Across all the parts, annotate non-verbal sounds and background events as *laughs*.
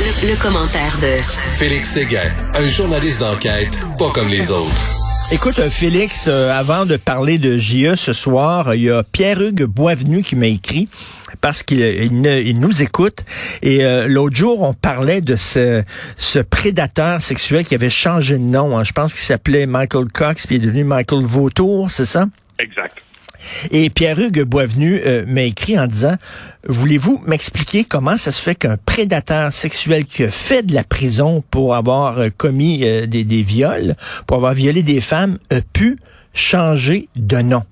Le, le commentaire de Félix Séguin, un journaliste d'enquête pas comme les autres. Écoute, euh, Félix, euh, avant de parler de JE ce soir, il y a Pierre-Hugues Boisvenu qui m'a écrit parce qu'il il, il nous écoute. Et euh, l'autre jour, on parlait de ce, ce prédateur sexuel qui avait changé de nom. hein. Je pense qu'il s'appelait Michael Cox, puis il est devenu Michael Vautour, c'est ça? Exact. Et Pierre-Hugues Boisvenu euh, m'a écrit en disant, voulez-vous m'expliquer comment ça se fait qu'un prédateur sexuel qui a fait de la prison pour avoir euh, commis euh, des, des viols, pour avoir violé des femmes, a pu changer de nom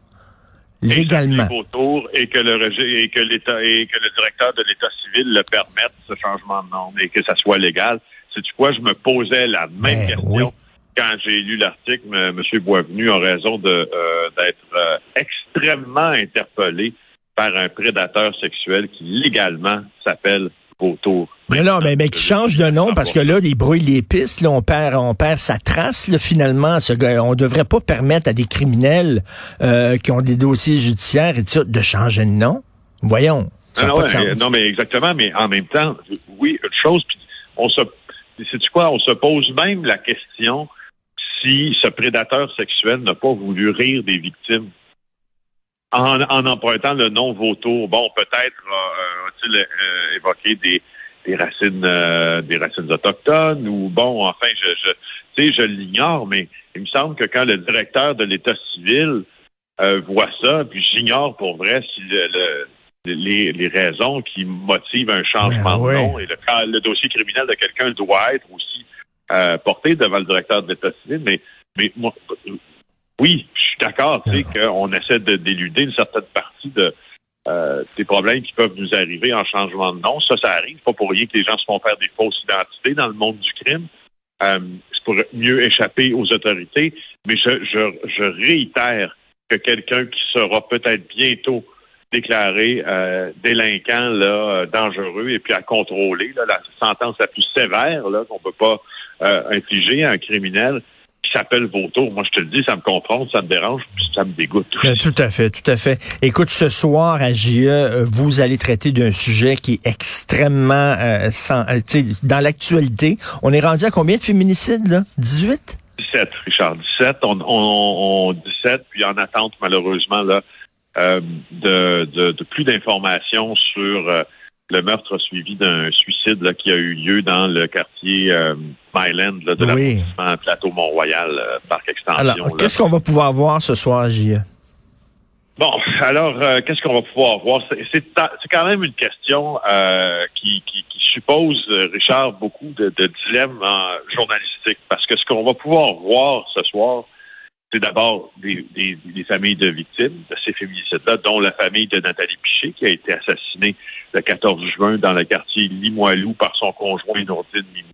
légalement? Et que le et que l'État et que le directeur de l'État civil le permette ce changement de nom et que ça soit légal. C'est tu quoi? Je me posais la même Ben question oui. Quand j'ai lu l'article. M. Boisvenu a raison de euh, d'être euh, extrêmement interpellé par un prédateur sexuel qui légalement s'appelle Vautour. Mais non, mais, mais qui change de nom parce que là, il brouille les pistes, là, on perd, on perd sa trace, là, finalement. Ce gars, on devrait pas permettre à des criminels euh, qui ont des dossiers judiciaires et tout ça de changer de nom. Voyons. Non, ouais, non, mais exactement, mais en même temps, oui, une chose, puis on se c'est quoi, on se pose même la question si ce prédateur sexuel n'a pas voulu rire des victimes. En, en empruntant le nom vautour, bon, peut-être euh, a-t-il euh, évoqué des, des racines euh, des racines autochtones ou bon, enfin, je, je tu sais, je l'ignore, mais il me semble que quand le directeur de l'État civil euh, voit ça, puis j'ignore pour vrai si le, le- les, les raisons qui motivent un changement ouais. de nom et le, le dossier criminel de quelqu'un doit être aussi euh, porté devant le directeur de l'État civil, mais mais moi, oui, je suis d'accord, tu sais, qu'on essaie de d'éluder une certaine partie de euh, des problèmes qui peuvent nous arriver en changement de nom. Ça, ça arrive. Pas pour rien que les gens se font faire des fausses identités dans le monde du crime. Euh, c'est pour mieux échapper aux autorités. Mais je, je, je réitère que quelqu'un qui sera peut-être bientôt déclaré euh, délinquant, là, euh, dangereux et puis à contrôler, là, la sentence la plus sévère là, qu'on peut pas euh, à un criminel qui s'appelle Vautour. Moi, je te le dis, ça me confronte, ça me dérange, puis ça me dégoûte. Euh, aussi. Tout à fait, tout à fait. Écoute, ce soir à JE, euh, vous allez traiter d'un sujet qui est extrêmement euh, sans- euh, tu sais, dans l'actualité. On est rendu à combien de féminicides, là? 18? 17, Richard, 17. On, on, on 17, puis en attente, malheureusement, là, euh, de, de, de plus d'informations sur euh, le meurtre suivi d'un suicide là, qui a eu lieu dans le quartier euh, Myland là, de Oui. l'arrondissement Plateau Mont-Royal, euh, Parc Extension. Alors, qu'est-ce qu'on va pouvoir voir ce soir JE? Bon, *laughs* alors, euh, qu'est-ce qu'on va pouvoir voir? C'est, quand même une question euh, qui, qui, qui suppose, euh, Richard, beaucoup de, de dilemmes euh, journalistiques. Parce que ce qu'on va pouvoir voir ce soir, c'est d'abord des, familles de victimes de ces féminicides-là, dont la famille de Nathalie Piché, qui a été assassinée le 14 juin dans le quartier Limoilou par son conjoint Nourdine Mimou.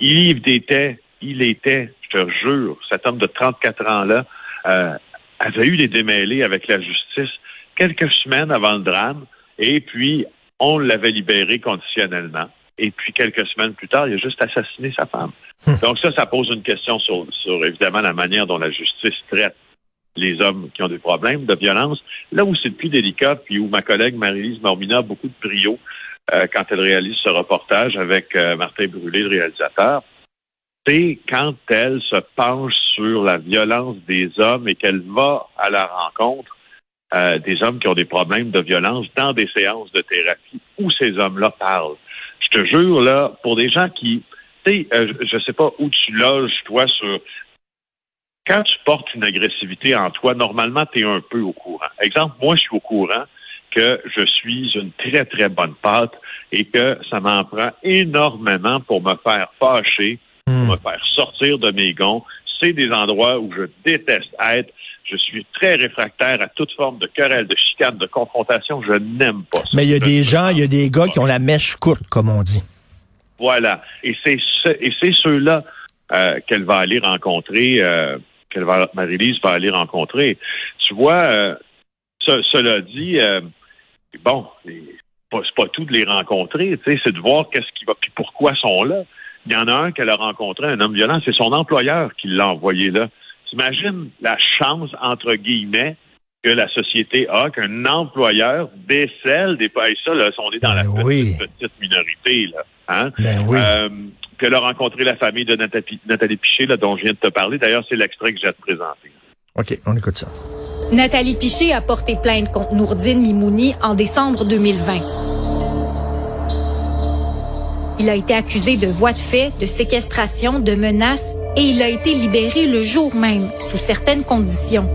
Il était, il était, je te jure, cet homme de 34 ans-là, euh, avait eu des démêlés avec la justice quelques semaines avant le drame, et puis on l'avait libéré conditionnellement. Et puis quelques semaines plus tard, il a juste assassiné sa femme. Donc ça, ça pose une question sur, sur évidemment la manière dont la justice traite les hommes qui ont des problèmes de violence. Là où c'est le plus délicat, puis où ma collègue Marie-Lise Mormina a beaucoup de brio euh, quand elle réalise ce reportage avec euh, Martin Brûlé, le réalisateur, c'est quand elle se penche sur la violence des hommes et qu'elle va à la rencontre euh, des hommes qui ont des problèmes de violence dans des séances de thérapie où ces hommes-là parlent. Je te jure, là, pour des gens qui, tu sais, euh, je ne sais pas où tu loges, toi, sur... Quand tu portes une agressivité en toi, normalement, tu es un peu au courant. Exemple, moi, je suis au courant que je suis une très, très bonne pâte et que ça m'en prend énormément pour me faire fâcher, pour me faire sortir de mes gonds. C'est des endroits où je déteste être. Je suis très réfractaire à toute forme de querelle, de chicane, de confrontation. Je n'aime pas ça. Mais il y a des gens, il y a des gars qui ont la mèche courte, comme on dit. Voilà. Et c'est ce, et c'est ceux-là euh, qu'elle va aller rencontrer, euh, qu'elle va Marie-Lise va aller rencontrer. Tu vois, euh, ce- cela dit, euh, bon, c'est pas, pas tout de les rencontrer, tu sais, c'est de voir qu'est-ce qui va, puis pourquoi ils sont là. Il y en a un qu'elle a rencontré, un homme violent, c'est son employeur qui l'a envoyé là. T'imagines la chance, entre guillemets, que la société a, qu'un employeur décèle des... Hey, ça, là, on est dans la Ben petite, oui. petite minorité, là. Hein? Ben oui. Euh, a rencontré la famille de Nathalie, Nathalie Piché, là, dont je viens de te parler. D'ailleurs, c'est l'extrait que j'ai à te présenter. OK, on écoute ça. Nathalie Piché a porté plainte contre Nourdine Mimouni en décembre 2020. Il a été accusé de voies de fait, de séquestration, de menaces et il a été libéré le jour même, sous certaines conditions.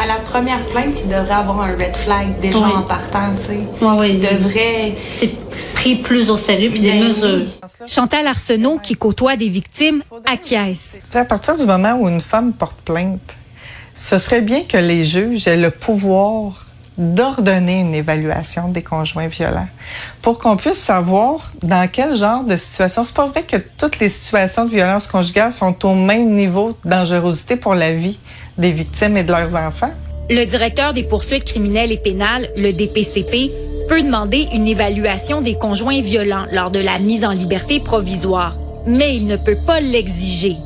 À la première plainte, il devrait avoir un red flag déjà Oui. en partant, tu sais. Oui, oui. Il devrait... C'est pris plus au sérieux puis des Ben oui. mesures. Chantal Arsenault, qui côtoie des victimes, acquiesce. Tu sais, à partir du moment où une femme porte plainte, ce serait bien que les juges aient le pouvoir d'ordonner une évaluation des conjoints violents pour qu'on puisse savoir dans quel genre de situation. C'est pas vrai que toutes les situations de violence conjugale sont au même niveau de dangerosité pour la vie des victimes et de leurs enfants. Le directeur des poursuites criminelles et pénales, le DPCP, peut demander une évaluation des conjoints violents lors de la mise en liberté provisoire, mais il ne peut pas l'exiger.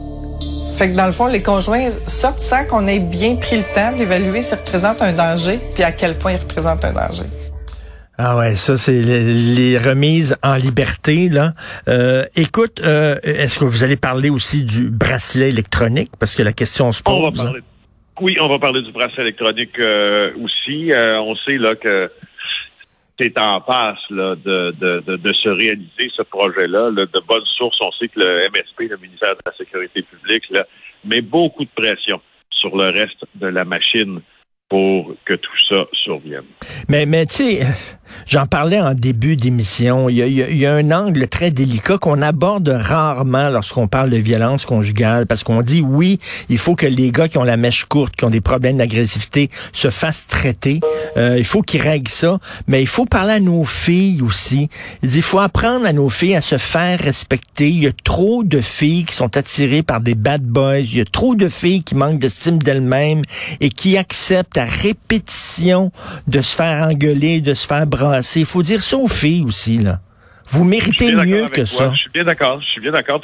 Fait que dans le fond, les conjoints sortent sans qu'on ait bien pris le temps d'évaluer s'ils représentent un danger puis à quel point ils représentent un danger. Ah ouais, ça c'est les, les remises en liberté là. Euh, écoute, euh, est-ce que vous allez parler aussi du bracelet électronique? Parce que la question se pose. On va hein? parler. Oui, on va parler du bracelet électronique euh, aussi. Euh, on sait là que c'est en passe là, de, de, de, de se réaliser ce projet-là. là. De bonnes sources, on sait que le MSP, le ministère de la Sécurité publique, là, met beaucoup de pression sur le reste de la machine pour que tout ça survienne. Mais, mais tu sais, j'en parlais en début d'émission. Il y y y a un angle très délicat qu'on aborde rarement lorsqu'on parle de violence conjugale, parce qu'on dit oui, il faut que les gars qui ont la mèche courte, qui ont des problèmes d'agressivité, se fassent traiter. Euh, il faut qu'ils règlent ça, mais il faut parler à nos filles aussi. Il faut apprendre à nos filles à se faire respecter. Il y a trop de filles qui sont attirées par des bad boys. Il y a trop de filles qui manquent d'estime d'elles-mêmes et qui acceptent à répétition de se faire engueuler, de se faire brasser. Il faut dire ça aux filles aussi, là. Vous méritez mieux que toi. ça. Je suis bien d'accord. Je suis bien d'accord.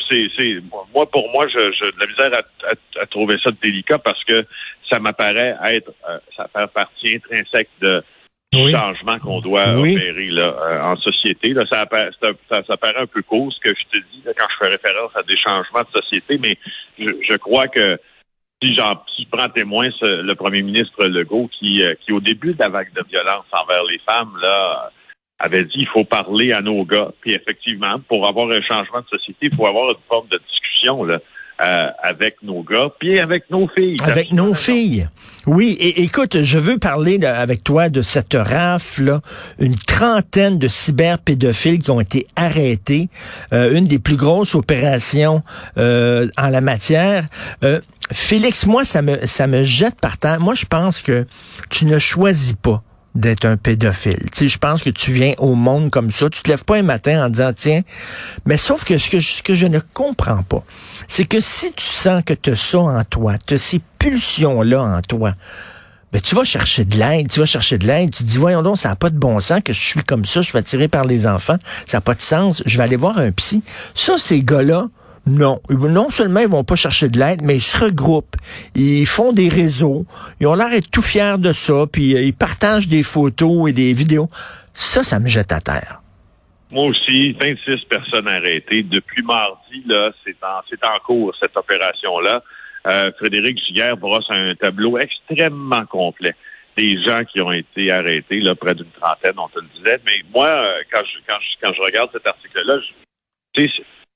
Moi, pour moi, je, je de la misère à, à- à trouver ça délicat parce que ça m'apparaît être, euh, ça fait partie intrinsèque de, Oui. changement qu'on doit Oui. opérer là, euh, en société. Là, ça, appara- c'est un- ça, ça paraît un peu court ce que je te dis là, quand je fais référence à des changements de société, mais je, je crois que si j'en si je prends témoin ce- le premier ministre Legault qui, euh, qui au début de la vague de violence envers les femmes là avait dit il faut parler à nos gars. Puis effectivement, pour avoir un changement de société, il faut avoir une forme de discussion là, euh, avec nos gars, puis avec nos filles. Avec nos filles. Oui, et écoute, je veux parler avec toi de cette rafle, une trentaine de cyberpédophiles qui ont été arrêtés, euh, une des plus grosses opérations euh, en la matière. Félix, moi, ça me, ça me jette par terre. Moi, je pense que tu ne choisis pas d'être un pédophile. Tu je pense que tu viens au monde comme ça. Tu te lèves pas un matin en disant, tiens, mais sauf que ce que je, ce que je ne comprends pas, c'est que si tu sens que tu as ça en toi, tu as ces pulsions-là en toi, ben, tu vas chercher de l'aide, tu vas chercher de l'aide, tu dis, voyons donc, ça n'a pas de bon sens que je suis comme ça, je suis attiré par les enfants, ça n'a pas de sens, je vais aller voir un psy. Ça, ces gars-là, non. Non seulement ils vont pas chercher de l'aide, mais ils se regroupent. Ils font des réseaux. Ils ont l'air tout fiers de ça, puis euh, ils partagent des photos et des vidéos. Ça, ça me jette à terre. Moi aussi, 26 personnes arrêtées. Depuis mardi, c'est en, cours, cette opération-là. Euh, Frédéric Giguère brosse un tableau extrêmement complet des gens qui ont été arrêtés, là, près d'une trentaine, on te le disait. Mais moi, euh, quand je, regarde cet article-là, je,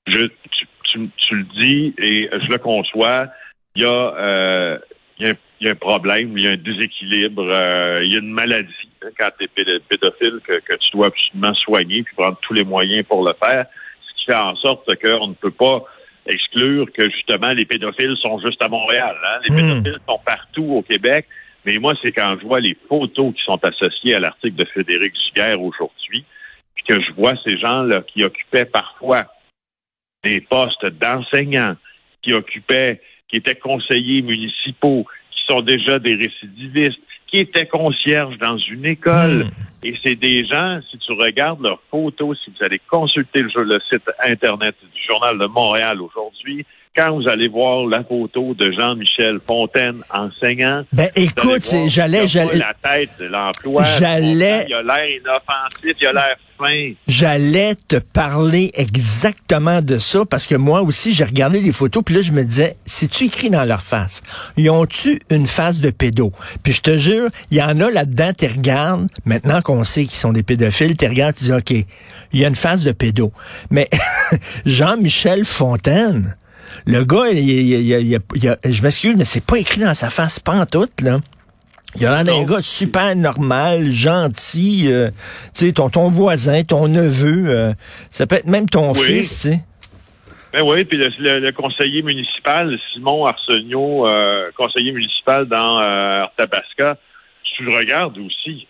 je, tu, tu, tu le dis et je le conçois, il y a, euh, il y a, un, il y a un problème, il y a un déséquilibre, euh, il y a une maladie hein, quand tu es pédophile que, que tu dois absolument soigner puis prendre tous les moyens pour le faire, ce qui fait en sorte qu'on ne peut pas exclure que justement les pédophiles sont juste à Montréal. Hein? Les Mm. pédophiles sont partout au Québec. Mais moi, c'est quand je vois les photos qui sont associées à l'article de Frédéric Giguère aujourd'hui, puis que je vois ces gens-là qui occupaient parfois des postes d'enseignants, qui occupaient, qui étaient conseillers municipaux, qui sont déjà des récidivistes, qui étaient concierges dans une école. Mm. Et c'est des gens, si tu regardes leurs photos, si vous allez consulter le, le site Internet du Journal de Montréal aujourd'hui, quand vous allez voir la photo de Jean-Michel Fontaine enseignant, ben écoute, j'allais, j'allais la tête de l'emploi, j'allais, il a l'air inoffensif, il a l'air fin. J'allais te parler exactement de ça parce que moi aussi j'ai regardé les photos puis là je me disais, c'est-tu écrit dans leur face? Ils ont-tu une face de pédo? Puis je te jure, il y en a là-dedans, tu regardes, maintenant qu'on sait qu'ils sont des pédophiles, tu regardes, tu dis OK, il y a une face de pédo. Mais *laughs* Jean-Michel Fontaine le gars, il, il, il, je m'excuse, mais c'est pas écrit dans sa face, tout, là. Il a l'air d'un gars super normal, gentil, euh, tu sais, ton, ton voisin, ton neveu, euh, ça peut être même ton fils, tu sais. Ben oui, puis le, conseiller municipal, Simon Arsenault, euh, conseiller municipal dans Arthabasca, tu le regardes aussi,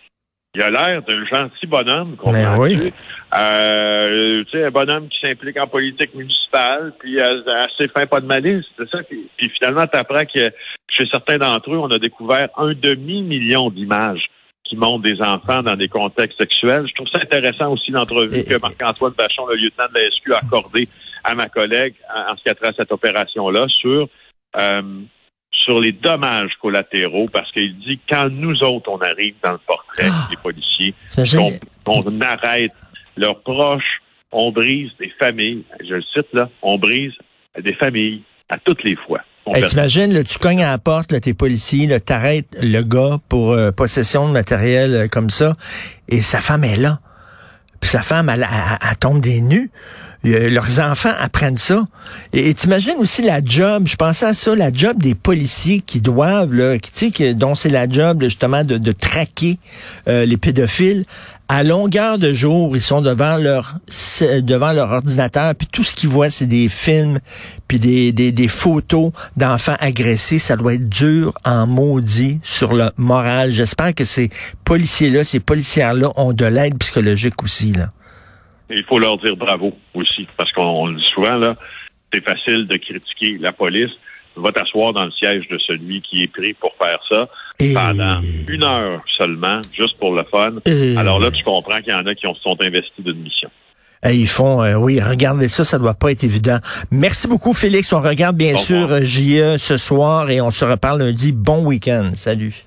il a l'air d'un gentil bonhomme, ben oui. Euh, tu sais, un bonhomme qui s'implique en politique municipale, puis assez fin, pas de malice, c'est ça. Puis, finalement, tu apprends que chez certains d'entre eux, on a découvert un demi-million d'images qui montrent des enfants dans des contextes sexuels. Je trouve ça intéressant aussi l'entrevue que Marc-Antoine Bachon, le lieutenant de la SQ, a accordé à ma collègue en ce qui a trait à cette opération-là sur euh, sur les dommages collatéraux parce qu'il dit quand nous autres, on arrive dans le portrait ah. des policiers, on, arrête leurs proches, on brise des familles, je le cite là, on brise des familles à toutes les fois. Hey, T'imagines, tu cognes à la porte, t'es policier, t'arrêtes le gars pour euh, possession de matériel euh, comme ça, et sa femme est là. Puis sa femme, elle, elle tombe des nues. Leurs enfants apprennent ça. Et t'imagines aussi la job, je pensais à ça, la job des policiers qui doivent, là, qui, qui, dont c'est la job justement de, de traquer euh, les pédophiles. À longueur de jour, ils sont devant leur devant leur ordinateur, puis tout ce qu'ils voient, c'est des films, puis des, des, des photos d'enfants agressés. Ça doit être dur en maudit sur le moral. J'espère que ces policiers-là, ces policières-là ont de l'aide psychologique aussi. là il faut leur dire bravo aussi, parce qu'on le dit souvent, là, c'est facile de critiquer la police. Va t'asseoir dans le siège de celui qui est pris pour faire ça pendant une heure seulement, juste pour le fun. Alors là, tu comprends qu'il y en a qui ont, sont investis d'une mission. ils font, euh, oui, regardez ça, ça doit pas être évident. Merci beaucoup, Félix. On regarde bien sûr JE ce soir et on se reparle lundi. Bon week-end. Salut.